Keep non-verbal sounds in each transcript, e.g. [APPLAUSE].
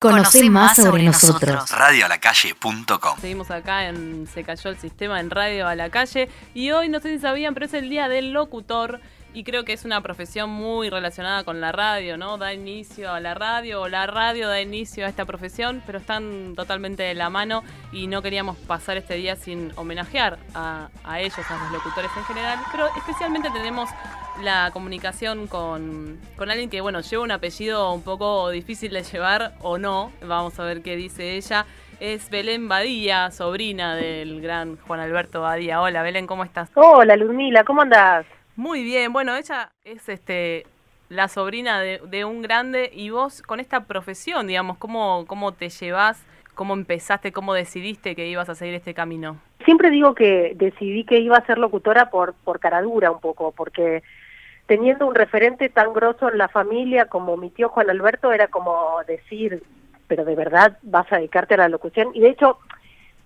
Conoce más sobre nosotros. Radioalacalle.com Seguimos acá en Se cayó el sistema en Radio a la calle. Y hoy no sé si sabían, pero es el día del locutor y creo que es una profesión muy relacionada con la radio, ¿no? Da inicio a la radio o la radio da inicio a esta profesión, pero están totalmente de la mano y no queríamos pasar este día sin homenajear a, ellos, a los locutores en general, pero especialmente tenemos la comunicación con, con alguien que, bueno, lleva un apellido un poco difícil de llevar o no. Vamos a ver qué dice ella. Es Belén Badía, sobrina del gran Juan Alberto Badía. Hola, Belén, ¿cómo estás? Hola, Ludmila, ¿cómo andás? Muy bien. Bueno, ella es este la sobrina de, de un grande y vos con esta profesión, digamos, ¿cómo, cómo te llevas? ¿Cómo empezaste? ¿Cómo decidiste que ibas a seguir este camino? Siempre digo que decidí que iba a ser locutora por, por caradura un poco, porque teniendo un referente tan grosso en la familia como mi tío Juan Alberto, era como decir, pero de verdad vas a dedicarte a la locución. Y de hecho,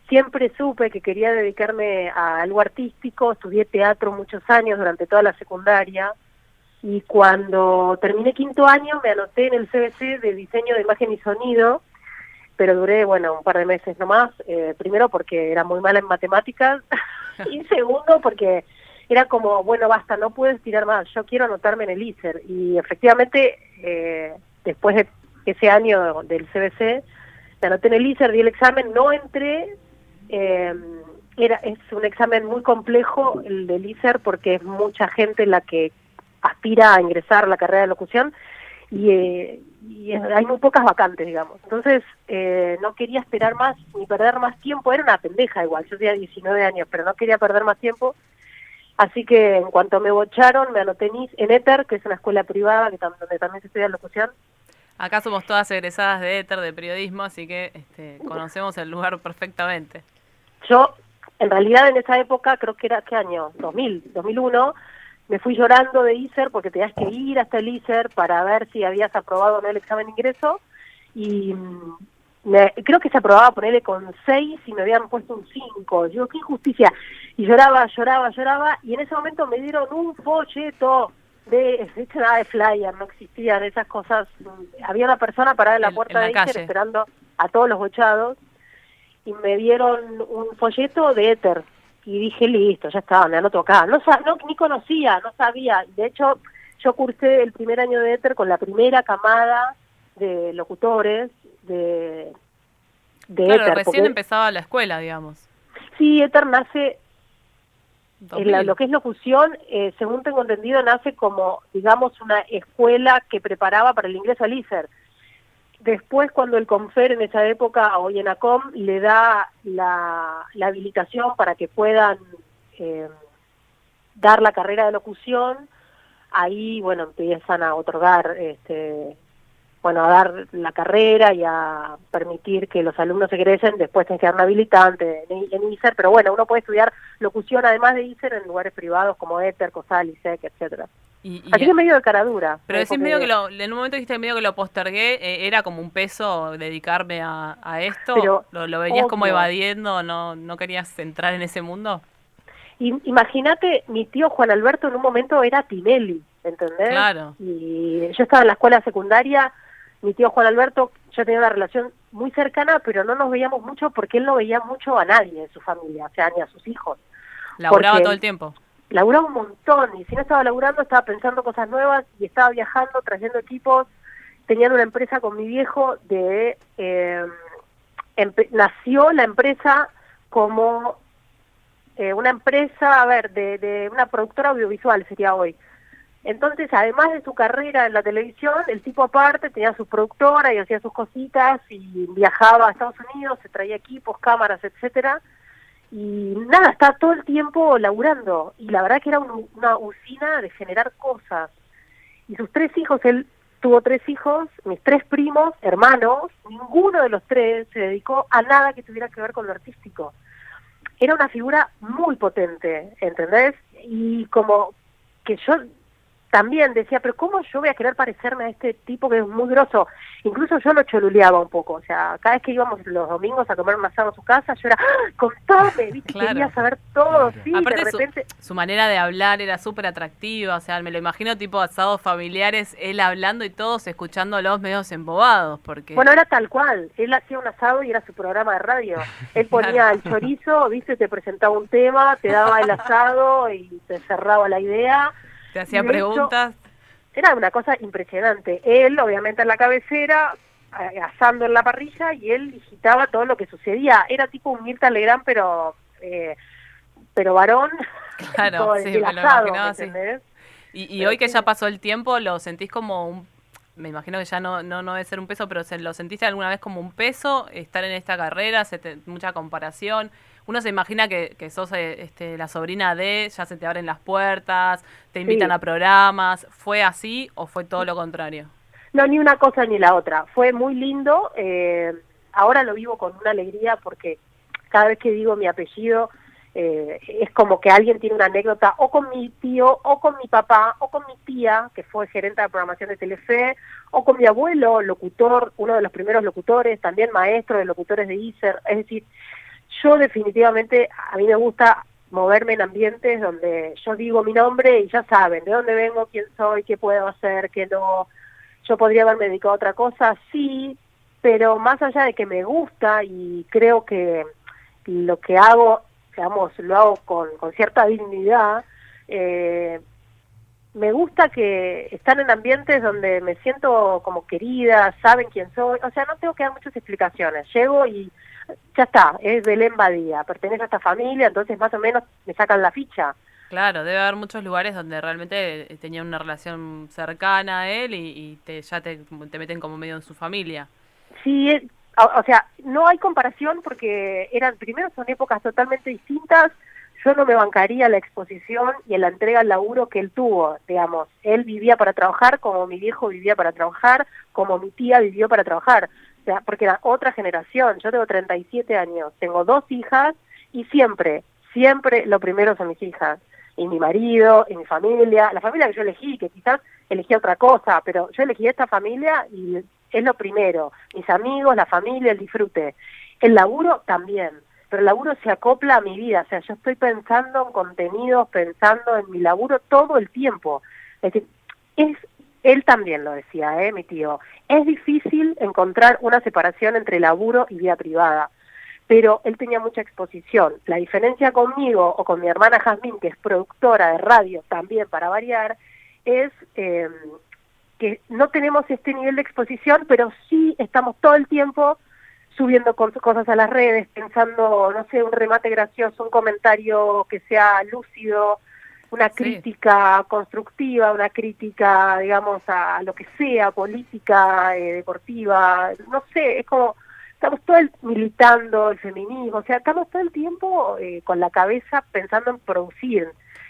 siempre supe que quería dedicarme a algo artístico, estudié teatro muchos años durante toda la secundaria. Y cuando terminé quinto año me anoté en el CBC de diseño de imagen y sonido, pero duré, bueno, un par de meses nomás. Eh, primero porque era muy mala en matemáticas [LAUGHS] y segundo porque era como, bueno, basta, no puedes tirar más, yo quiero anotarme en el ISER. Y efectivamente, eh, después de ese año del CBC, me anoté en el ISER, di el examen, no entré. Eh, era, es un examen muy complejo el del ISER porque es mucha gente la que aspira a ingresar a la carrera de locución y, eh, y hay muy pocas vacantes, digamos. Entonces, eh, no quería esperar más ni perder más tiempo. Era una pendeja igual, yo tenía 19 años, pero no quería perder más tiempo Así que en cuanto me bocharon, me anoté en ETER, que es una escuela privada que donde también se estudia locución. Acá somos todas egresadas de ETER, de periodismo, así que este, conocemos el lugar perfectamente. Yo, en realidad, en esa época, creo que era, ¿qué año? 2000, 2001, me fui llorando de ISER porque tenías que ir hasta el ISER para ver si habías aprobado o no el examen de ingreso. Y me, creo que se aprobaba ponerle con seis y me habían puesto un cinco. Yo, qué injusticia. Y lloraba, lloraba, lloraba. Y en ese momento me dieron un folleto de, de hecho nada de flyer, no existían esas cosas. Había una persona parada en la puerta de Ether esperando a todos los bochados. Y me dieron un folleto de Ether. Y dije, listo, ya estaba, me anoto acá. No, no, ni conocía, no sabía. De hecho, yo cursé el primer año de Ether con la primera camada de locutores de, de claro, recién empezaba la escuela, digamos. Sí, Ether nace, en lo que es locución, eh, según tengo entendido, nace como, digamos, una escuela que preparaba para el ingreso al ISER. Después, cuando el CONFER en esa época, o IENACOM, le da la, habilitación para que puedan eh, dar la carrera de locución, ahí, bueno, empiezan a otorgar este, bueno, a dar la carrera y a permitir que los alumnos egresen, después tienen que dar habilitante en, ISER, pero bueno, uno puede estudiar locución además de ISER en lugares privados como ETER, COSAL, ISEC, etcétera. Y, Así que medio de caradura. Pero decís medio que lo, en un momento dijiste medio que lo postergué, eh, era como un peso dedicarme a, esto, ¿Lo, lo venías como evadiendo, no, no querías entrar en ese mundo? Imagínate, mi tío Juan Alberto en un momento era Tinelli, ¿entendés? Claro. Y yo estaba en la escuela secundaria mi tío Juan Alberto, yo tenía una relación muy cercana, pero no nos veíamos mucho porque él no veía mucho a nadie de su familia, o sea, ni a sus hijos. ¿Laburaba todo el tiempo? Laburaba un montón, y si no estaba laburando, estaba pensando cosas nuevas y estaba viajando, trayendo equipos, teniendo una empresa con mi viejo de... Eh, nació la empresa como eh, una empresa, a ver, de, de una productora audiovisual sería hoy, entonces, además de su carrera en la televisión, el tipo aparte tenía su productora y hacía sus cositas y viajaba a Estados Unidos, se traía equipos, cámaras, etcétera. Y nada, está todo el tiempo laburando. Y la verdad que era una usina de generar cosas. Y sus tres hijos, él tuvo tres hijos, mis tres primos, hermanos, ninguno de los tres se dedicó a nada que tuviera que ver con lo artístico. Era una figura muy potente, ¿entendés? Y como que yo también decía, pero ¿cómo yo voy a querer parecerme a este tipo que es muy grosso? Incluso yo lo choluleaba un poco, o sea, cada vez que íbamos los domingos a comer un asado en su casa, yo era, ¡Ah, contame, ¿viste? quería saber todo, sí, Aparte de repente... Su, su, manera de hablar era súper atractiva, o sea, me lo imagino tipo asados familiares, él hablando y todos escuchando los medios embobados, porque... Bueno, era tal cual, él hacía un asado y era su programa de radio, [LAUGHS] él ponía el chorizo, ¿viste? Te presentaba un tema, te daba el asado y te cerraba la idea te hacía preguntas. era una cosa impresionante. Él, obviamente, en la cabecera, asando en la parrilla, y él digitaba todo lo que sucedía. Era tipo un Mirta Legrand, pero eh, pero varón. Claro, [LAUGHS] sí, me asado, Y, y hoy que ya pasó el tiempo, ¿lo sentís como un me imagino que ya no, no, no debe ser un peso, pero ¿lo sentiste alguna vez como un peso estar en esta carrera? Se mucha comparación uno se imagina que, que sos eh, este, la sobrina de, ya se te abren las puertas, te invitan a programas. ¿Fue así o fue todo lo contrario? No, ni una cosa ni la otra. Fue muy lindo. Eh, ahora lo vivo con una alegría porque cada vez que digo mi apellido eh, es como que alguien tiene una anécdota o con mi tío, o con mi papá, o con mi tía, que fue gerente de programación de Telefe, o con mi abuelo, locutor, uno de los primeros locutores, también maestro de locutores de ISER. Es decir, yo definitivamente, a mí me gusta moverme en ambientes donde yo digo mi nombre y ya saben de dónde vengo, quién soy, qué puedo hacer, qué no. Yo podría haberme dedicado a otra cosa, sí, pero más allá de que me gusta y creo que lo que hago, digamos, lo hago con, con cierta dignidad, eh, me gusta que están en ambientes donde me siento como querida, saben quién soy, o sea, no tengo que dar muchas explicaciones, llego y ya está, es Belén Badía, pertenece a esta familia, entonces más o menos me sacan la ficha. Claro, debe haber muchos lugares donde realmente eh, tenían una relación cercana a él y, te, ya te, meten como medio en su familia. Sí, o, sea, no hay comparación porque eran, primero son épocas totalmente distintas, yo no me bancaría la exposición y la entrega al laburo que él tuvo, digamos. Él vivía para trabajar como mi viejo vivía para trabajar, como mi tía vivió para trabajar sea, porque era otra generación. Yo tengo 37 años, tengo dos hijas y siempre, siempre lo primero son mis hijas. Y mi marido, y mi familia, la familia que yo elegí, que quizás elegí otra cosa, pero yo elegí esta familia y es lo primero. Mis amigos, la familia, el disfrute. El laburo también, pero el laburo se acopla a mi vida. O sea, yo estoy pensando en contenidos, pensando en mi laburo todo el tiempo. Es decir, es él también lo decía, ¿eh, mi tío. Es difícil encontrar una separación entre laburo y vida privada, pero él tenía mucha exposición. La diferencia conmigo o con mi hermana Jazmín, que es productora de radio también para variar, es eh, que no tenemos este nivel de exposición, pero sí estamos todo el tiempo subiendo cosas a las redes, pensando, no sé, un remate gracioso, un comentario que sea lúcido, una crítica constructiva, una crítica, digamos, a, lo que sea, política, eh, deportiva, no sé, es como, estamos todo el militando el feminismo, o sea, estamos todo el tiempo eh, con la cabeza pensando en producir.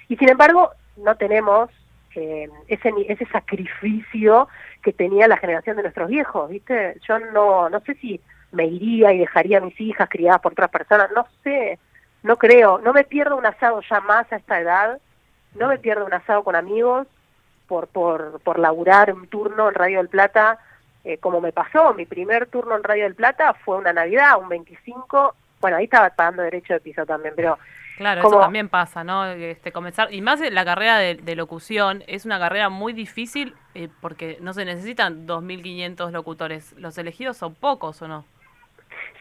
Y sin embargo, no tenemos eh, ese, ese sacrificio que tenía la generación de nuestros viejos, ¿viste? Yo no, no sé si me iría y dejaría a mis hijas criadas por otras personas, no sé, no creo, no me pierdo un asado ya más a esta edad no me pierdo un asado con amigos por, por, por laburar un turno en Radio del Plata, eh, como me pasó, mi primer turno en Radio del Plata fue una Navidad, un 25, bueno, ahí estaba pagando derecho de piso también, pero... Claro, eso también pasa, ¿no? Este, comenzar, y más la carrera de, locución, es una carrera muy difícil eh, porque no se necesitan 2.500 locutores, los elegidos son pocos, ¿o no?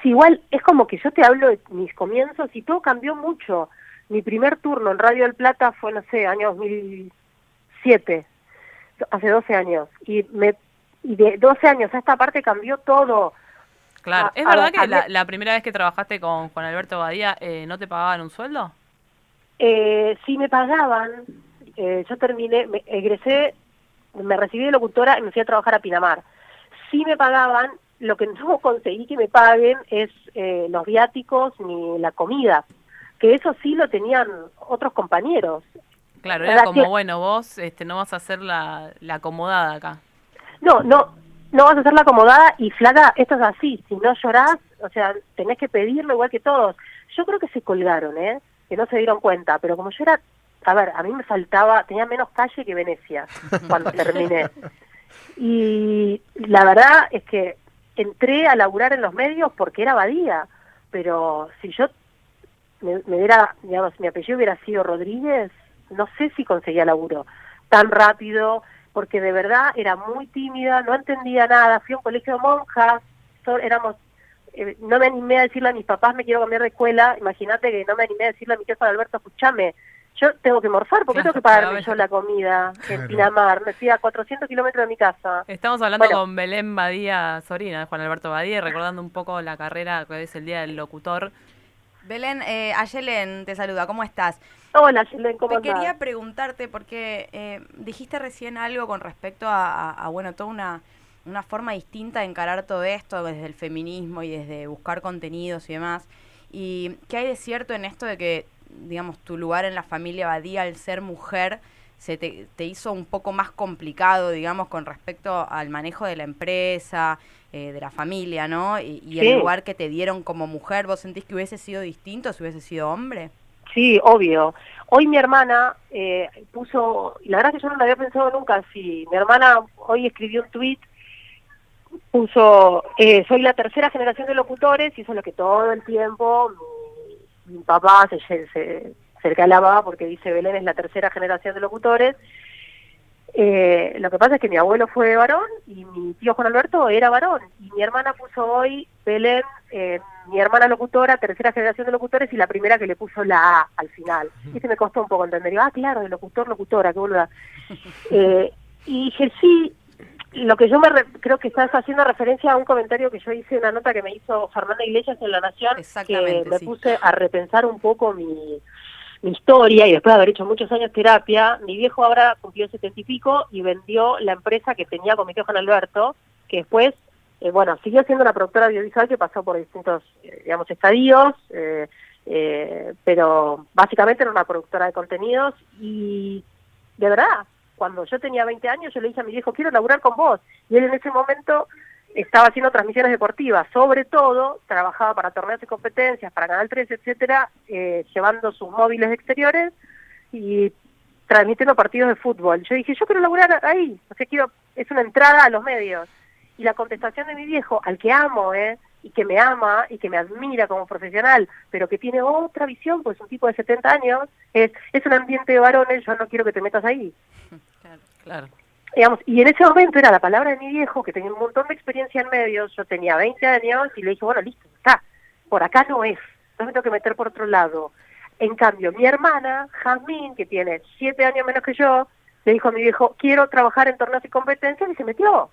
Sí, igual es como que yo te hablo de mis comienzos y todo cambió mucho mi primer turno en Radio del Plata fue, no sé, año 2007, hace 12 años. Y, me, y de 12 años a esta parte cambió todo. Claro, ¿es verdad que la, primera vez que trabajaste con Alberto Badía eh, no te pagaban un sueldo? Eh, sí me pagaban, eh, yo terminé, me egresé, me recibí de locutora y me fui a trabajar a Pinamar. Sí me pagaban, lo que no [LAUGHS] conseguí que me paguen es eh, los viáticos ni la comida que eso sí lo tenían otros compañeros. Claro, era como, bueno, vos este, no vas a hacer la, la acomodada acá. No, no, no vas a hacer la acomodada y flaca, esto es así, si no llorás, o sea, tenés que pedirlo igual que todos. Yo creo que se colgaron, ¿eh? Que no se dieron cuenta, pero como yo era a ver, a mí me faltaba, tenía menos calle que Venecia [LAUGHS] cuando terminé. Y la verdad es que entré a laburar en los medios porque era Badía, pero si yo me, me hubiera, digamos, mi apellido hubiera sido Rodríguez, no sé si conseguía laburo tan rápido, porque de verdad era muy tímida, no entendía nada, fui a un colegio de monjas, éramos eh, no me animé a decirle a mis papás me quiero cambiar de escuela, imagínate que no me animé a decirle a mi jefa Alberto, escúchame, yo tengo que morfar, ¿por qué tengo que pagarme yo la comida en Pinamar? Me fui a 400 kilómetros de mi casa. Estamos hablando con Belén Badía Sorina, Juan Alberto Badía, recordando un poco la carrera que es el Día del Locutor. Belén, eh, Ayelen te saluda, ¿cómo estás? Hola, Ayelen, ¿cómo Te quería preguntarte, porque eh, dijiste recién algo con respecto a bueno, toda una una forma distinta de encarar todo esto desde el feminismo y desde buscar contenidos y demás. ¿Y qué hay de cierto en esto de que, digamos, tu lugar en la familia Badía al ser mujer se te, hizo un poco más complicado, digamos, con respecto al manejo de la empresa, eh, de la familia, ¿no? Y, el lugar que te dieron como mujer, ¿vos sentís que hubiese sido distinto si hubiese sido hombre? Sí, obvio. Hoy mi hermana eh, puso, la verdad que yo no lo había pensado nunca así, mi hermana hoy escribió un tweet puso, eh, soy la tercera generación de locutores y eso es lo que todo el tiempo mi, papá se, se, se calaba porque dice Belén es la tercera generación de locutores. Eh, lo que pasa es que mi abuelo fue varón y mi tío Juan Alberto era varón y mi hermana puso hoy Belén, eh, mi hermana locutora, tercera generación de locutores y la primera que le puso la A al final. Y se me costó un poco entender. ah, claro, de locutor, locutora, qué boluda. [LAUGHS] Eh, y dije, sí, lo que yo me creo que estás haciendo referencia a un comentario que yo hice, una nota que me hizo Fernanda Iglesias en La Nación, que me puse a repensar un poco mi, historia y después de haber hecho muchos años terapia, mi viejo ahora cumplió setenta y pico y vendió la empresa que tenía con mi tío Juan Alberto, que después, eh, bueno, siguió siendo una productora audiovisual que pasó por distintos, eh, digamos, estadios, eh, pero básicamente era una productora de contenidos y de verdad, cuando yo tenía 20 años, yo le dije a mi viejo, quiero laburar con vos. Y él en ese momento estaba haciendo transmisiones deportivas, sobre todo trabajaba para torneos y competencias, para Canal 3, etcétera, eh, llevando sus móviles exteriores y transmitiendo partidos de fútbol. Yo dije, yo quiero laburar ahí, o sea, quiero, es una entrada a los medios. Y la contestación de mi viejo, al que amo, ¿eh? y que me ama y que me admira como profesional, pero que tiene otra visión, pues un tipo de 70 años, es, es un ambiente de varones, yo no quiero que te metas ahí. [LAUGHS] Claro. Digamos, y en ese momento era la palabra de mi viejo, que tenía un montón de experiencia en medios, yo tenía 20 años y le dije, bueno, listo, está, por acá no es, no me tengo que meter por otro lado. En cambio, mi hermana, Jazmín, que tiene 7 años menos que yo, le dijo a mi viejo, quiero trabajar en torneos y competencias, y se metió.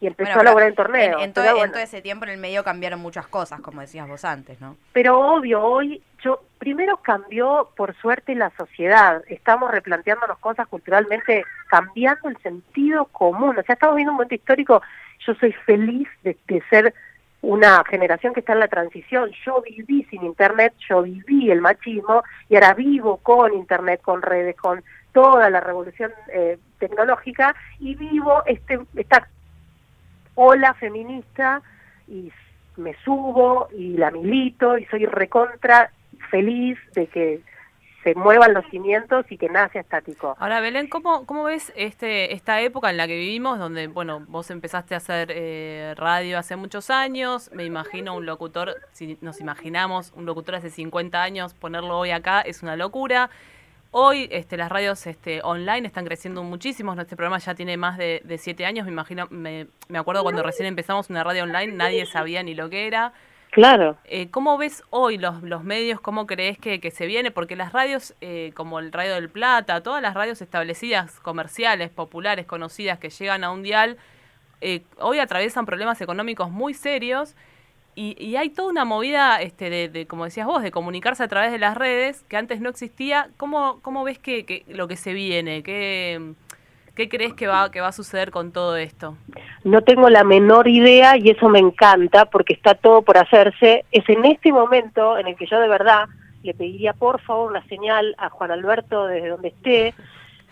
Y empezó a lograr en torneos. En, todo, ese tiempo en el medio cambiaron muchas cosas, como decías vos antes, ¿no? Pero obvio, hoy yo primero cambió por suerte la sociedad. Estamos replanteándonos cosas culturalmente, cambiando el sentido común. O sea, estamos viendo un momento histórico. Yo soy feliz de, ser una generación que está en la transición. Yo viví sin Internet, yo viví el machismo y ahora vivo con Internet, con redes, con toda la revolución eh, tecnológica y vivo este esta ola feminista y me subo y la milito y soy recontra feliz de que se muevan los cimientos y que nada sea estático. Ahora, Belén, ¿cómo, cómo ves este esta época en la que vivimos, donde, bueno, vos empezaste a hacer eh, radio hace muchos años, me imagino un locutor, si nos imaginamos un locutor hace 50 años, ponerlo hoy acá es una locura. Hoy este, las radios este, online están creciendo muchísimo. Este programa ya tiene más de, siete años. Me imagino, me, me, acuerdo cuando recién empezamos una radio online, nadie sabía ni lo que era. Claro. Eh, ¿Cómo ves hoy los, los medios? ¿Cómo crees que, que se viene? Porque las radios, eh, como el Radio del Plata, todas las radios establecidas, comerciales, populares, conocidas, que llegan a un dial, eh, hoy atraviesan problemas económicos muy serios y, hay toda una movida, este, de, como decías vos, de comunicarse a través de las redes, que antes no existía. ¿Cómo, cómo ves que, lo que se viene? ¿Qué, ¿Qué crees que va, que va a suceder con todo esto? No tengo la menor idea y eso me encanta porque está todo por hacerse. Es en este momento en el que yo de verdad le pediría por favor una señal a Juan Alberto desde donde esté.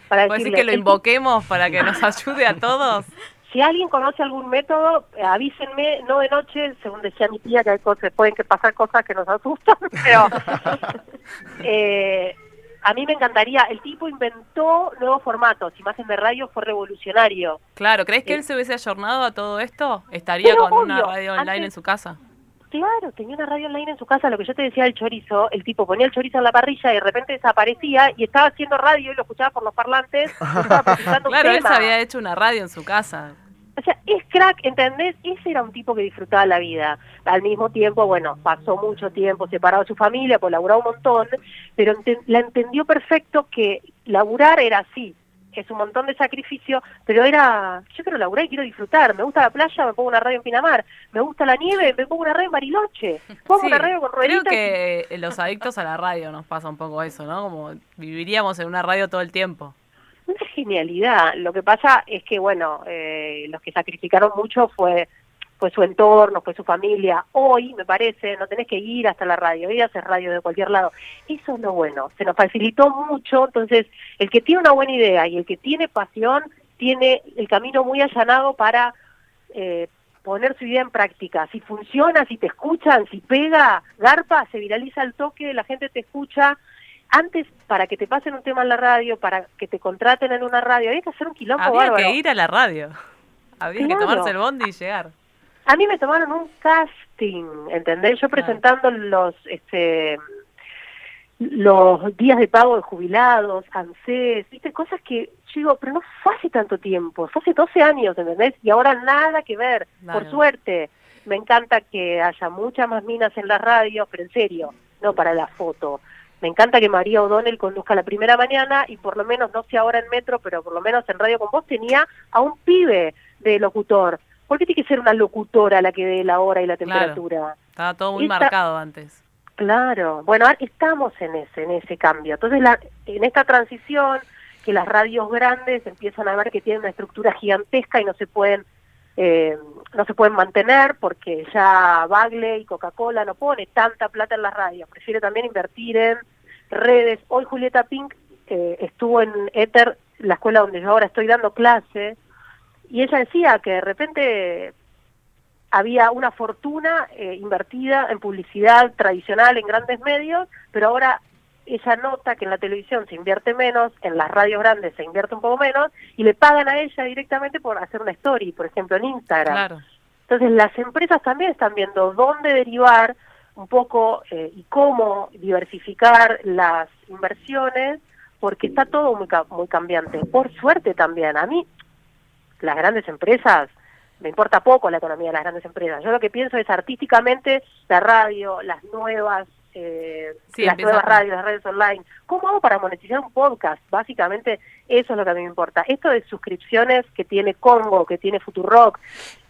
Para decirle, decir que lo invoquemos para que nos ayude a todos? [LAUGHS] si alguien conoce algún método, eh, avísenme, no de noche, según decía mi tía, que hay cosas, pueden que pasar cosas que nos asustan, [LAUGHS] pero [LAUGHS] eh, a mí me encantaría, el tipo inventó nuevos formatos, imagen de radio fue revolucionario. Claro, ¿crees que Eh, él se hubiese ayornado a todo esto? ¿Estaría con una radio online antes- en su casa? Claro, tenía una radio online en su casa, lo que yo te decía del chorizo, el tipo ponía el chorizo en la parrilla y de repente desaparecía y estaba haciendo radio y lo escuchaba por los parlantes, y [LAUGHS] estaba presentando un Claro, él se tema. había hecho una radio en su casa. O sea, es crack, ¿entendés? Ese era un tipo que disfrutaba la vida. Al mismo tiempo, bueno, pasó mucho tiempo separado de su familia, pues laburaba un montón, pero la entendió perfecto que laburar era así. Es un montón de sacrificio, pero era, yo quiero laburar y quiero disfrutar. Me gusta la playa, me pongo una radio en Pinamar. Me gusta la nieve, me pongo una radio en Bariloche. [LAUGHS] Pongo Sí, una radio con creo rueditas. y- que los adictos a la radio nos pasa un poco eso, ¿no? Como viviríamos en una radio todo el tiempo. Una genialidad. Lo que pasa es que, bueno, eh, los que sacrificaron mucho fue fue su entorno, fue su familia. Hoy, me parece, no tenés que ir hasta la radio, hoy haces radio de cualquier lado. Eso es lo bueno, se nos facilitó mucho, entonces el que tiene una buena idea y el que tiene pasión tiene el camino muy allanado para eh, poner su idea en práctica. Si funciona, si te escuchan, si pega, garpa, se viraliza el toque, la gente te escucha. Antes, para que te pasen un tema en la radio, para que te contraten en una radio, había que hacer un quilombo Había bárbaro. que ir a la radio. Había que tomarse el bondi y llegar. A mí me tomaron un casting, ¿entendés? Yo Claro. presentando los este los días de pago de jubilados, ANSES, viste, cosas que yo digo, pero no fue hace tanto tiempo, fue hace 12 años, ¿entendés? Y ahora nada que ver, Claro. por suerte. Me encanta que haya muchas más minas en las radios, pero en serio, no para la foto. Me encanta que María O'Donnell conduzca la primera mañana y por lo menos, no sé ahora en Metro, pero por lo menos en Radio con Vos tenía a un pibe de locutor. ¿Por qué tiene que ser una locutora la que dé la hora y la Claro. temperatura? Estaba todo muy Esta- marcado antes. Claro, bueno, estamos en ese, en ese cambio. Entonces, la, en esta transición, que las radios grandes empiezan a ver que tienen una estructura gigantesca y no se pueden, eh, no se pueden mantener porque ya Bagley y Coca-Cola no pone tanta plata en las radios, prefiere también invertir en redes. Hoy Julieta Pink eh, estuvo en Ether, la escuela donde yo ahora estoy dando clase, y ella decía que de repente había una fortuna eh, invertida en publicidad tradicional en grandes medios, pero ahora ella nota que en la televisión se invierte menos, en las radios grandes se invierte un poco menos, y le pagan a ella directamente por hacer una story, por ejemplo, en Instagram. Claro. Entonces las empresas también están viendo dónde derivar un poco eh, y cómo diversificar las inversiones, porque está todo muy, muy cambiante. Por suerte también, a mí las grandes empresas, me importa poco la economía de las grandes empresas. Yo lo que pienso es artísticamente la radio, las nuevas, eh, Sí, las nuevas radios, las redes online. ¿Cómo hago para monetizar un podcast? Básicamente eso es lo que a mí me importa. Esto de suscripciones que tiene Congo, que tiene Futurock,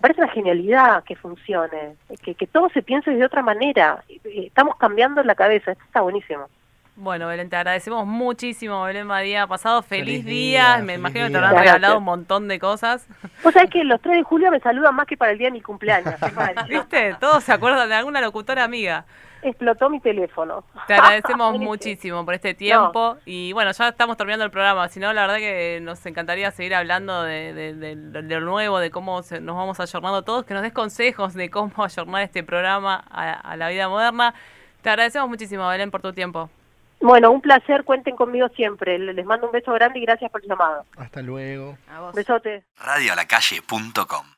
parece una genialidad que funcione, que, que todo se piense de otra manera. Eh, Estamos cambiando la cabeza, esto está buenísimo. Bueno, Belén, te agradecemos muchísimo, Belén Badía. Pasado feliz, Feliz día. día, Me feliz imagino que te habrán Gracias. regalado un montón de cosas. Vos sabés que los 3 de julio me saludan más que para el día de mi cumpleaños. [LAUGHS] ¿Viste? Todos se acuerdan de alguna locutora amiga. Explotó mi teléfono. Te agradecemos [LAUGHS] muchísimo por este tiempo. Y bueno, ya estamos terminando el programa. Si no, la verdad que nos encantaría seguir hablando de, de- de- de lo nuevo, de cómo se- nos vamos ayornando todos, que nos des consejos de cómo ayornar este programa a, a la vida moderna. Te agradecemos muchísimo, Belén, por tu tiempo. Bueno, un placer, cuenten conmigo siempre. Les mando un beso grande y gracias por el llamado. Hasta luego. A vos. Besote. Radioalacalle.com